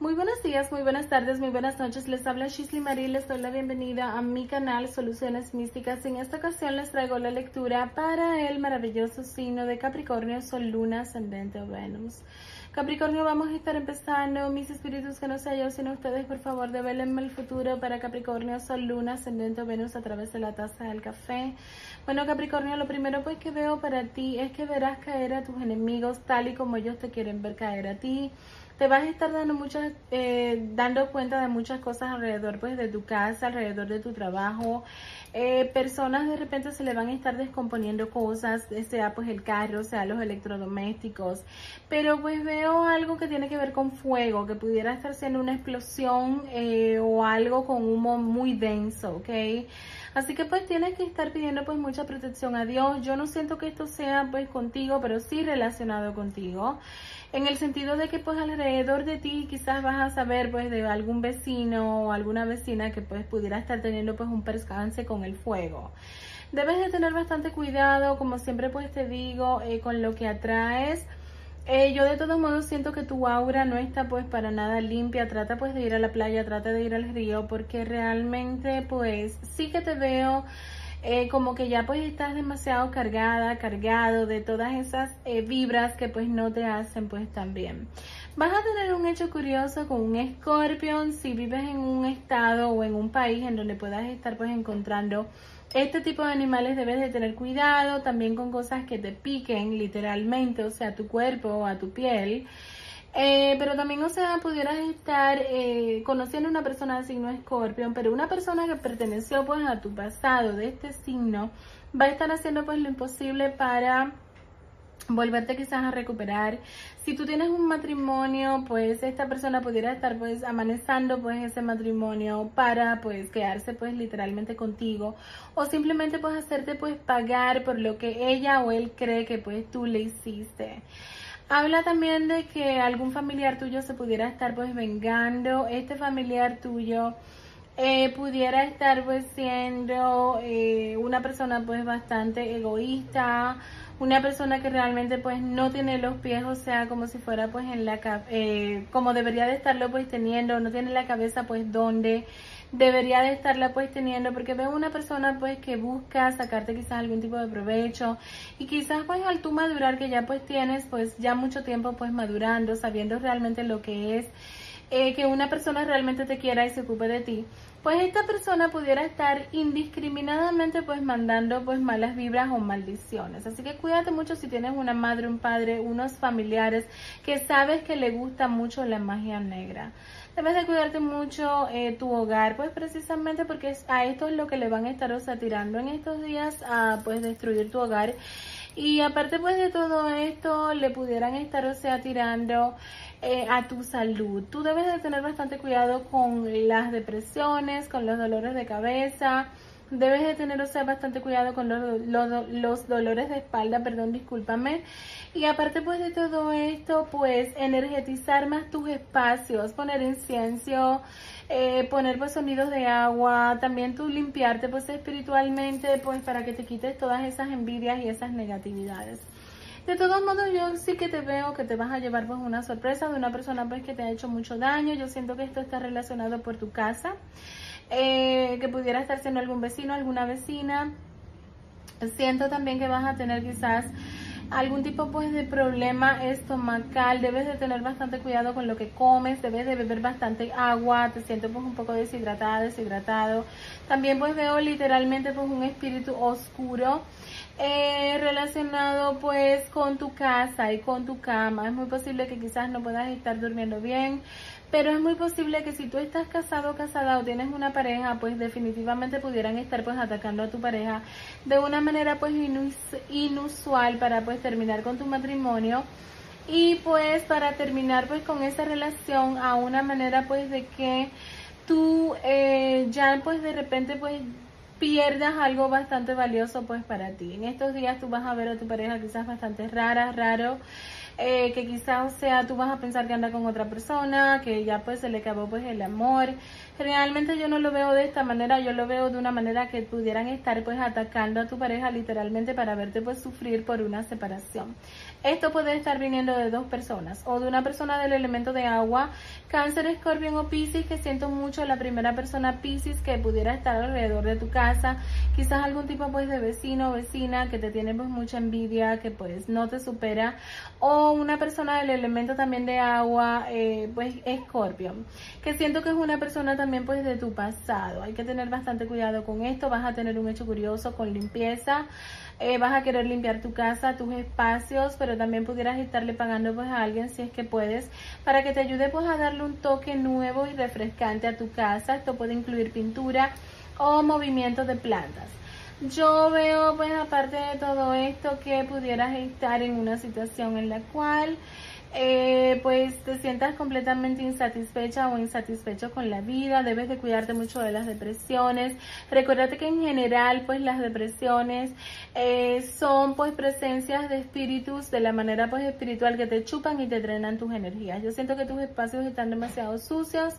Muy buenos días, muy buenas tardes, muy buenas noches. Les habla Shisley Marie. Les doy la bienvenida a mi canal Soluciones Místicas. En esta ocasión les traigo la lectura para el maravilloso signo de Capricornio, Sol, Luna, Ascendente o Venus. Capricornio, vamos a estar empezando. Mis espíritus que no sé yo, sino ustedes, por favor, develenme el futuro para Capricornio, Sol, Luna, Ascendente o Venus a través de la taza del café. Bueno, Capricornio, lo primero pues que veo para ti es que verás caer a tus enemigos tal y como ellos te quieren ver caer a ti te vas a estar dando muchas, eh, dando cuenta de muchas cosas alrededor pues de tu casa, alrededor de tu trabajo. Eh, personas de repente se le van a estar descomponiendo cosas, sea pues el carro, sea los electrodomésticos. Pero pues veo algo que tiene que ver con fuego, que pudiera estar siendo una explosión eh, o algo con humo muy denso, ¿ok? Así que pues tienes que estar pidiendo pues mucha protección a Dios. Yo no siento que esto sea pues contigo, pero sí relacionado contigo en el sentido de que pues alrededor de ti quizás vas a saber pues de algún vecino o alguna vecina que pues pudiera estar teniendo pues un percance con el fuego. Debes de tener bastante cuidado, como siempre pues te digo, eh, con lo que atraes. Eh, yo de todos modos siento que tu aura no está pues para nada limpia. Trata pues de ir a la playa, trata de ir al río, porque realmente pues sí que te veo eh, como que ya pues estás demasiado cargada, cargado de todas esas eh, vibras que pues no te hacen pues tan bien. Vas a tener un hecho curioso con un escorpión si vives en un estado o en un país en donde puedas estar pues encontrando este tipo de animales debes de tener cuidado también con cosas que te piquen literalmente, o sea, tu cuerpo o a tu piel. Eh, pero también, o sea, pudieras estar eh, conociendo a una persona de signo escorpión, pero una persona que perteneció pues a tu pasado de este signo va a estar haciendo pues lo imposible para volverte quizás a recuperar. Si tú tienes un matrimonio, pues esta persona pudiera estar pues amanezando pues ese matrimonio para pues quedarse pues literalmente contigo o simplemente pues hacerte pues pagar por lo que ella o él cree que pues tú le hiciste. Habla también de que algún familiar tuyo se pudiera estar pues vengando, este familiar tuyo eh, pudiera estar pues siendo eh, una persona pues bastante egoísta, una persona que realmente pues no tiene los pies, o sea, como si fuera pues en la, eh, como debería de estarlo pues teniendo, no tiene la cabeza pues donde debería de estarla pues teniendo porque veo una persona pues que busca sacarte quizás algún tipo de provecho y quizás pues al tú madurar que ya pues tienes pues ya mucho tiempo pues madurando sabiendo realmente lo que es eh, que una persona realmente te quiera y se ocupe de ti pues esta persona pudiera estar indiscriminadamente pues mandando pues malas vibras o maldiciones. Así que cuídate mucho si tienes una madre, un padre, unos familiares que sabes que le gusta mucho la magia negra. Debes de cuidarte mucho eh, tu hogar, pues precisamente porque a esto es lo que le van a estar o sea, tirando en estos días a pues destruir tu hogar. Y aparte pues de todo esto, le pudieran estar o sea tirando eh, a tu salud. Tú debes de tener bastante cuidado con las depresiones, con los dolores de cabeza. Debes de tener, o sea, bastante cuidado con los, los, dolores de espalda, perdón, discúlpame. Y aparte, pues, de todo esto, pues, energetizar más tus espacios, poner incienso, eh, poner, pues, sonidos de agua, también tú limpiarte, pues, espiritualmente, pues, para que te quites todas esas envidias y esas negatividades. De todos modos, yo sí que te veo que te vas a llevar pues una sorpresa de una persona pues que te ha hecho mucho daño. Yo siento que esto está relacionado por tu casa, eh, que pudiera estar siendo algún vecino, alguna vecina. Siento también que vas a tener quizás algún tipo pues de problema estomacal, debes de tener bastante cuidado con lo que comes, debes de beber bastante agua, te siento pues un poco deshidratada, deshidratado. También pues veo literalmente pues un espíritu oscuro. Eh, relacionado pues con tu casa y con tu cama. Es muy posible que quizás no puedas estar durmiendo bien, pero es muy posible que si tú estás casado o casada o tienes una pareja, pues definitivamente pudieran estar pues atacando a tu pareja de una manera pues inusual para pues terminar con tu matrimonio y pues para terminar pues con esa relación a una manera pues de que tú eh, ya pues de repente pues pierdas algo bastante valioso pues para ti. En estos días tú vas a ver a tu pareja quizás bastante rara, raro eh, que quizás, sea, tú vas a pensar que anda con otra persona, que ya pues se le acabó pues el amor. Realmente yo no lo veo de esta manera, yo lo veo de una manera que pudieran estar pues atacando a tu pareja literalmente para verte pues sufrir por una separación. Esto puede estar viniendo de dos personas o de una persona del elemento de agua, cáncer, escorpión o piscis, que siento mucho la primera persona piscis que pudiera estar alrededor de tu casa, quizás algún tipo pues de vecino o vecina que te tiene pues mucha envidia, que pues no te supera, o una persona del elemento también de agua, eh, pues escorpio, que siento que es una persona también pues de tu pasado. Hay que tener bastante cuidado con esto, vas a tener un hecho curioso con limpieza. Eh, vas a querer limpiar tu casa, tus espacios, pero también pudieras estarle pagando pues a alguien si es que puedes para que te ayude pues a darle un toque nuevo y refrescante a tu casa. Esto puede incluir pintura o movimiento de plantas. Yo veo pues aparte de todo esto que pudieras estar en una situación en la cual eh, pues te sientas completamente insatisfecha o insatisfecho con la vida, debes de cuidarte mucho de las depresiones. Recuérdate que en general pues las depresiones eh, son pues presencias de espíritus de la manera pues espiritual que te chupan y te drenan tus energías. Yo siento que tus espacios están demasiado sucios.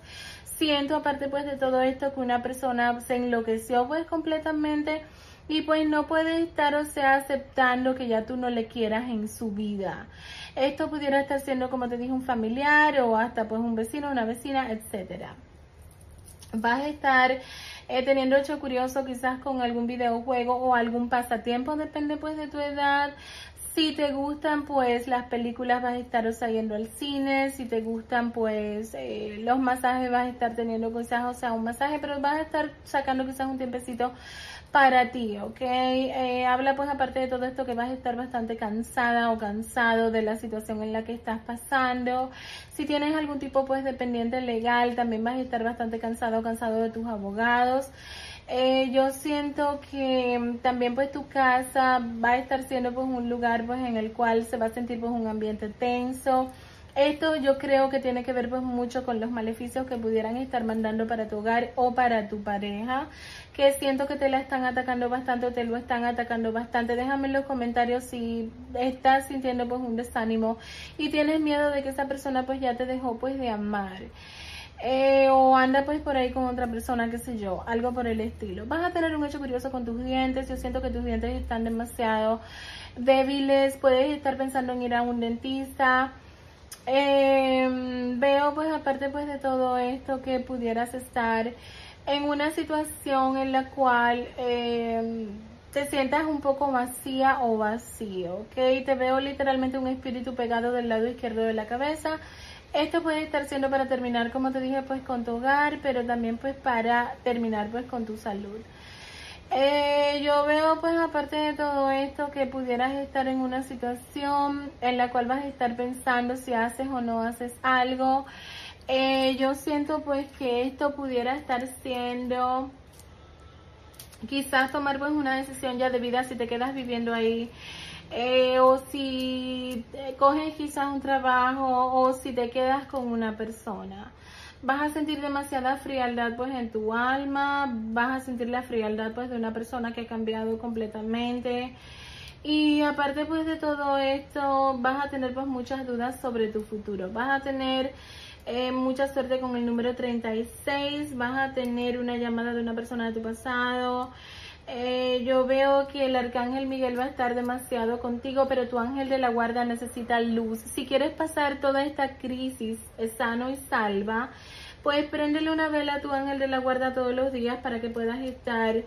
Siento aparte pues de todo esto que una persona se enloqueció pues completamente y pues no puede estar, o sea, aceptando que ya tú no le quieras en su vida. Esto pudiera estar siendo, como te dije, un familiar o hasta pues un vecino, una vecina, etcétera. Vas a estar eh, teniendo hecho curioso quizás con algún videojuego o algún pasatiempo, depende pues de tu edad. Si te gustan pues las películas vas a estar o sea, al cine, si te gustan pues eh, los masajes vas a estar teniendo quizás o sea un masaje, pero vas a estar sacando quizás un tiempecito para ti, ¿ok? Eh, habla pues aparte de todo esto que vas a estar bastante cansada o cansado de la situación en la que estás pasando. Si tienes algún tipo pues de pendiente legal, también vas a estar bastante cansado o cansado de tus abogados. Eh, yo siento que también pues tu casa va a estar siendo pues un lugar pues en el cual se va a sentir pues un ambiente tenso esto yo creo que tiene que ver pues mucho con los maleficios que pudieran estar mandando para tu hogar o para tu pareja, que siento que te la están atacando bastante o te lo están atacando bastante. Déjame en los comentarios si estás sintiendo pues un desánimo y tienes miedo de que esa persona pues ya te dejó pues de amar. Eh, o anda pues por ahí con otra persona, qué sé yo, algo por el estilo. Vas a tener un hecho curioso con tus dientes, yo siento que tus dientes están demasiado débiles, puedes estar pensando en ir a un dentista eh, veo pues aparte pues de todo esto que pudieras estar en una situación en la cual em, te sientas un poco vacía o vacío, ¿ok? Te veo literalmente un espíritu pegado del lado izquierdo de la cabeza. Esto puede estar siendo para terminar, como te dije, pues con tu hogar, pero también pues para terminar pues con tu salud. Eh, yo veo pues aparte de todo esto que pudieras estar en una situación en la cual vas a estar pensando si haces o no haces algo. Eh, yo siento pues que esto pudiera estar siendo quizás tomar pues una decisión ya de vida si te quedas viviendo ahí eh, o si coges quizás un trabajo o si te quedas con una persona vas a sentir demasiada frialdad pues en tu alma, vas a sentir la frialdad pues de una persona que ha cambiado completamente. Y aparte pues de todo esto, vas a tener pues muchas dudas sobre tu futuro. Vas a tener eh, mucha suerte con el número 36, vas a tener una llamada de una persona de tu pasado. Eh, yo veo que el arcángel Miguel va a estar demasiado contigo, pero tu ángel de la guarda necesita luz. Si quieres pasar toda esta crisis sano y salva, pues préndele una vela a tu ángel de la guarda todos los días para que puedas estar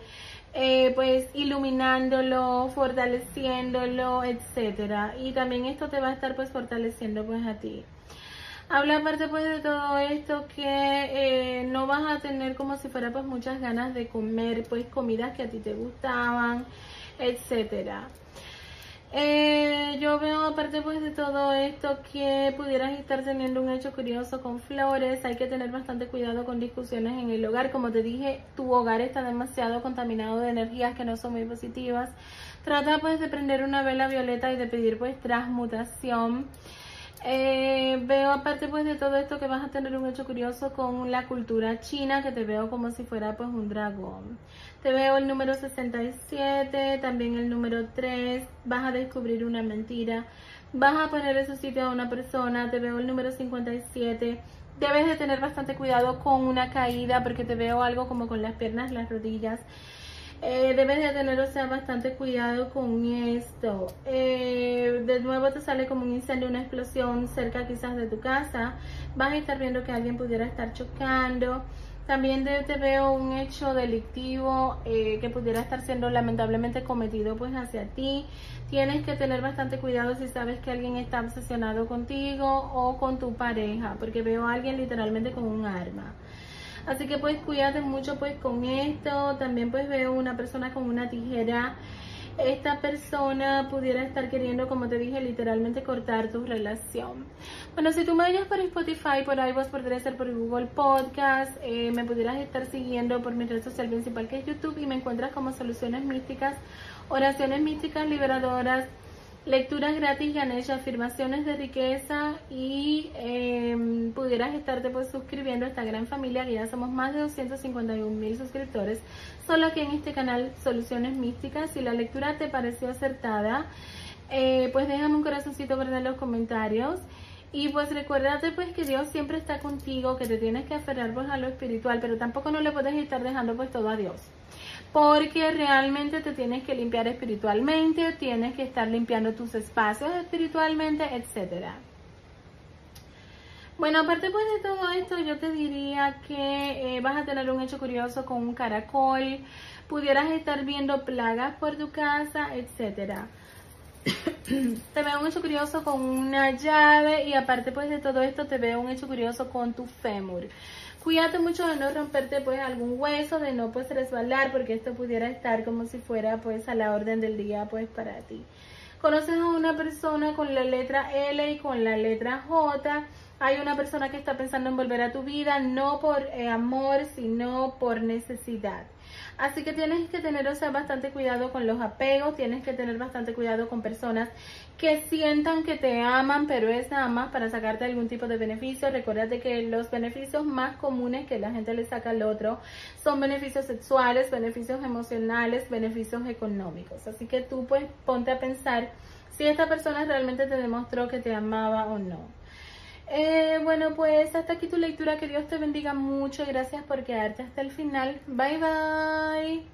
eh, pues iluminándolo, fortaleciéndolo, etcétera. Y también esto te va a estar pues fortaleciendo pues a ti. Habla aparte pues de todo esto que eh, no vas a tener como si fuera pues muchas ganas de comer pues comidas que a ti te gustaban, etcétera. Eh, yo veo aparte pues de todo esto que pudieras estar teniendo un hecho curioso con flores, hay que tener bastante cuidado con discusiones en el hogar, como te dije, tu hogar está demasiado contaminado de energías que no son muy positivas, trata pues de prender una vela violeta y de pedir pues transmutación. Eh, veo aparte pues de todo esto que vas a tener un hecho curioso con la cultura china que te veo como si fuera pues un dragón. Te veo el número 67, también el número 3, vas a descubrir una mentira, vas a poner ese sitio a una persona, te veo el número 57. Debes de tener bastante cuidado con una caída porque te veo algo como con las piernas, las rodillas. Eh, debes de tener, o sea, bastante cuidado con esto. Eh, de nuevo te sale como un incendio, una explosión cerca quizás de tu casa. Vas a estar viendo que alguien pudiera estar chocando. También te veo un hecho delictivo eh, que pudiera estar siendo lamentablemente cometido pues hacia ti. Tienes que tener bastante cuidado si sabes que alguien está obsesionado contigo o con tu pareja, porque veo a alguien literalmente con un arma. Así que pues cuídate mucho pues con esto. También pues veo una persona con una tijera. Esta persona pudiera estar queriendo, como te dije, literalmente cortar tu relación. Bueno, si tú me oyes por Spotify, por iVoox, por Dresser, por Google Podcast, eh, me pudieras estar siguiendo por mi red social principal que es YouTube y me encuentras como Soluciones Místicas, Oraciones Místicas Liberadoras, lecturas gratis Ganesh, afirmaciones de riqueza y em, pudieras estarte pues suscribiendo a esta gran familia que ya somos más de 251 mil suscriptores solo aquí en este canal Soluciones Místicas. Si la lectura te pareció acertada eh, pues déjame un corazoncito verde en los comentarios. Y pues recuérdate pues que Dios siempre está contigo, que te tienes que aferrar pues a lo espiritual, pero tampoco no le puedes estar dejando pues todo a Dios porque realmente te tienes que limpiar espiritualmente, tienes que estar limpiando tus espacios espiritualmente, etcétera. Bueno, aparte pues de todo esto, yo te diría que eh, vas a tener un hecho curioso con un caracol, pudieras estar viendo plagas por tu casa, etcétera. te veo un hecho curioso con una llave y aparte pues de todo esto te veo un hecho curioso con tu fémur. Cuídate mucho de no romperte pues algún hueso, de no pues resbalar, porque esto pudiera estar como si fuera pues a la orden del día pues para ti. Conoces a una persona con la letra L y con la letra J. Hay una persona que está pensando en volver a tu vida, no por eh, amor, sino por necesidad. Así que tienes que tener, o sea, bastante cuidado con los apegos, tienes que tener bastante cuidado con personas que sientan que te aman, pero es nada más para sacarte algún tipo de beneficio. Recuérdate que los beneficios más comunes que la gente le saca al otro son beneficios sexuales, beneficios emocionales, beneficios económicos. Así que tú pues ponte a pensar si esta persona realmente te demostró que te amaba o no. Eh, bueno, pues hasta aquí tu lectura. Que Dios te bendiga mucho. Gracias por quedarte hasta el final. Bye bye.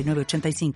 906985.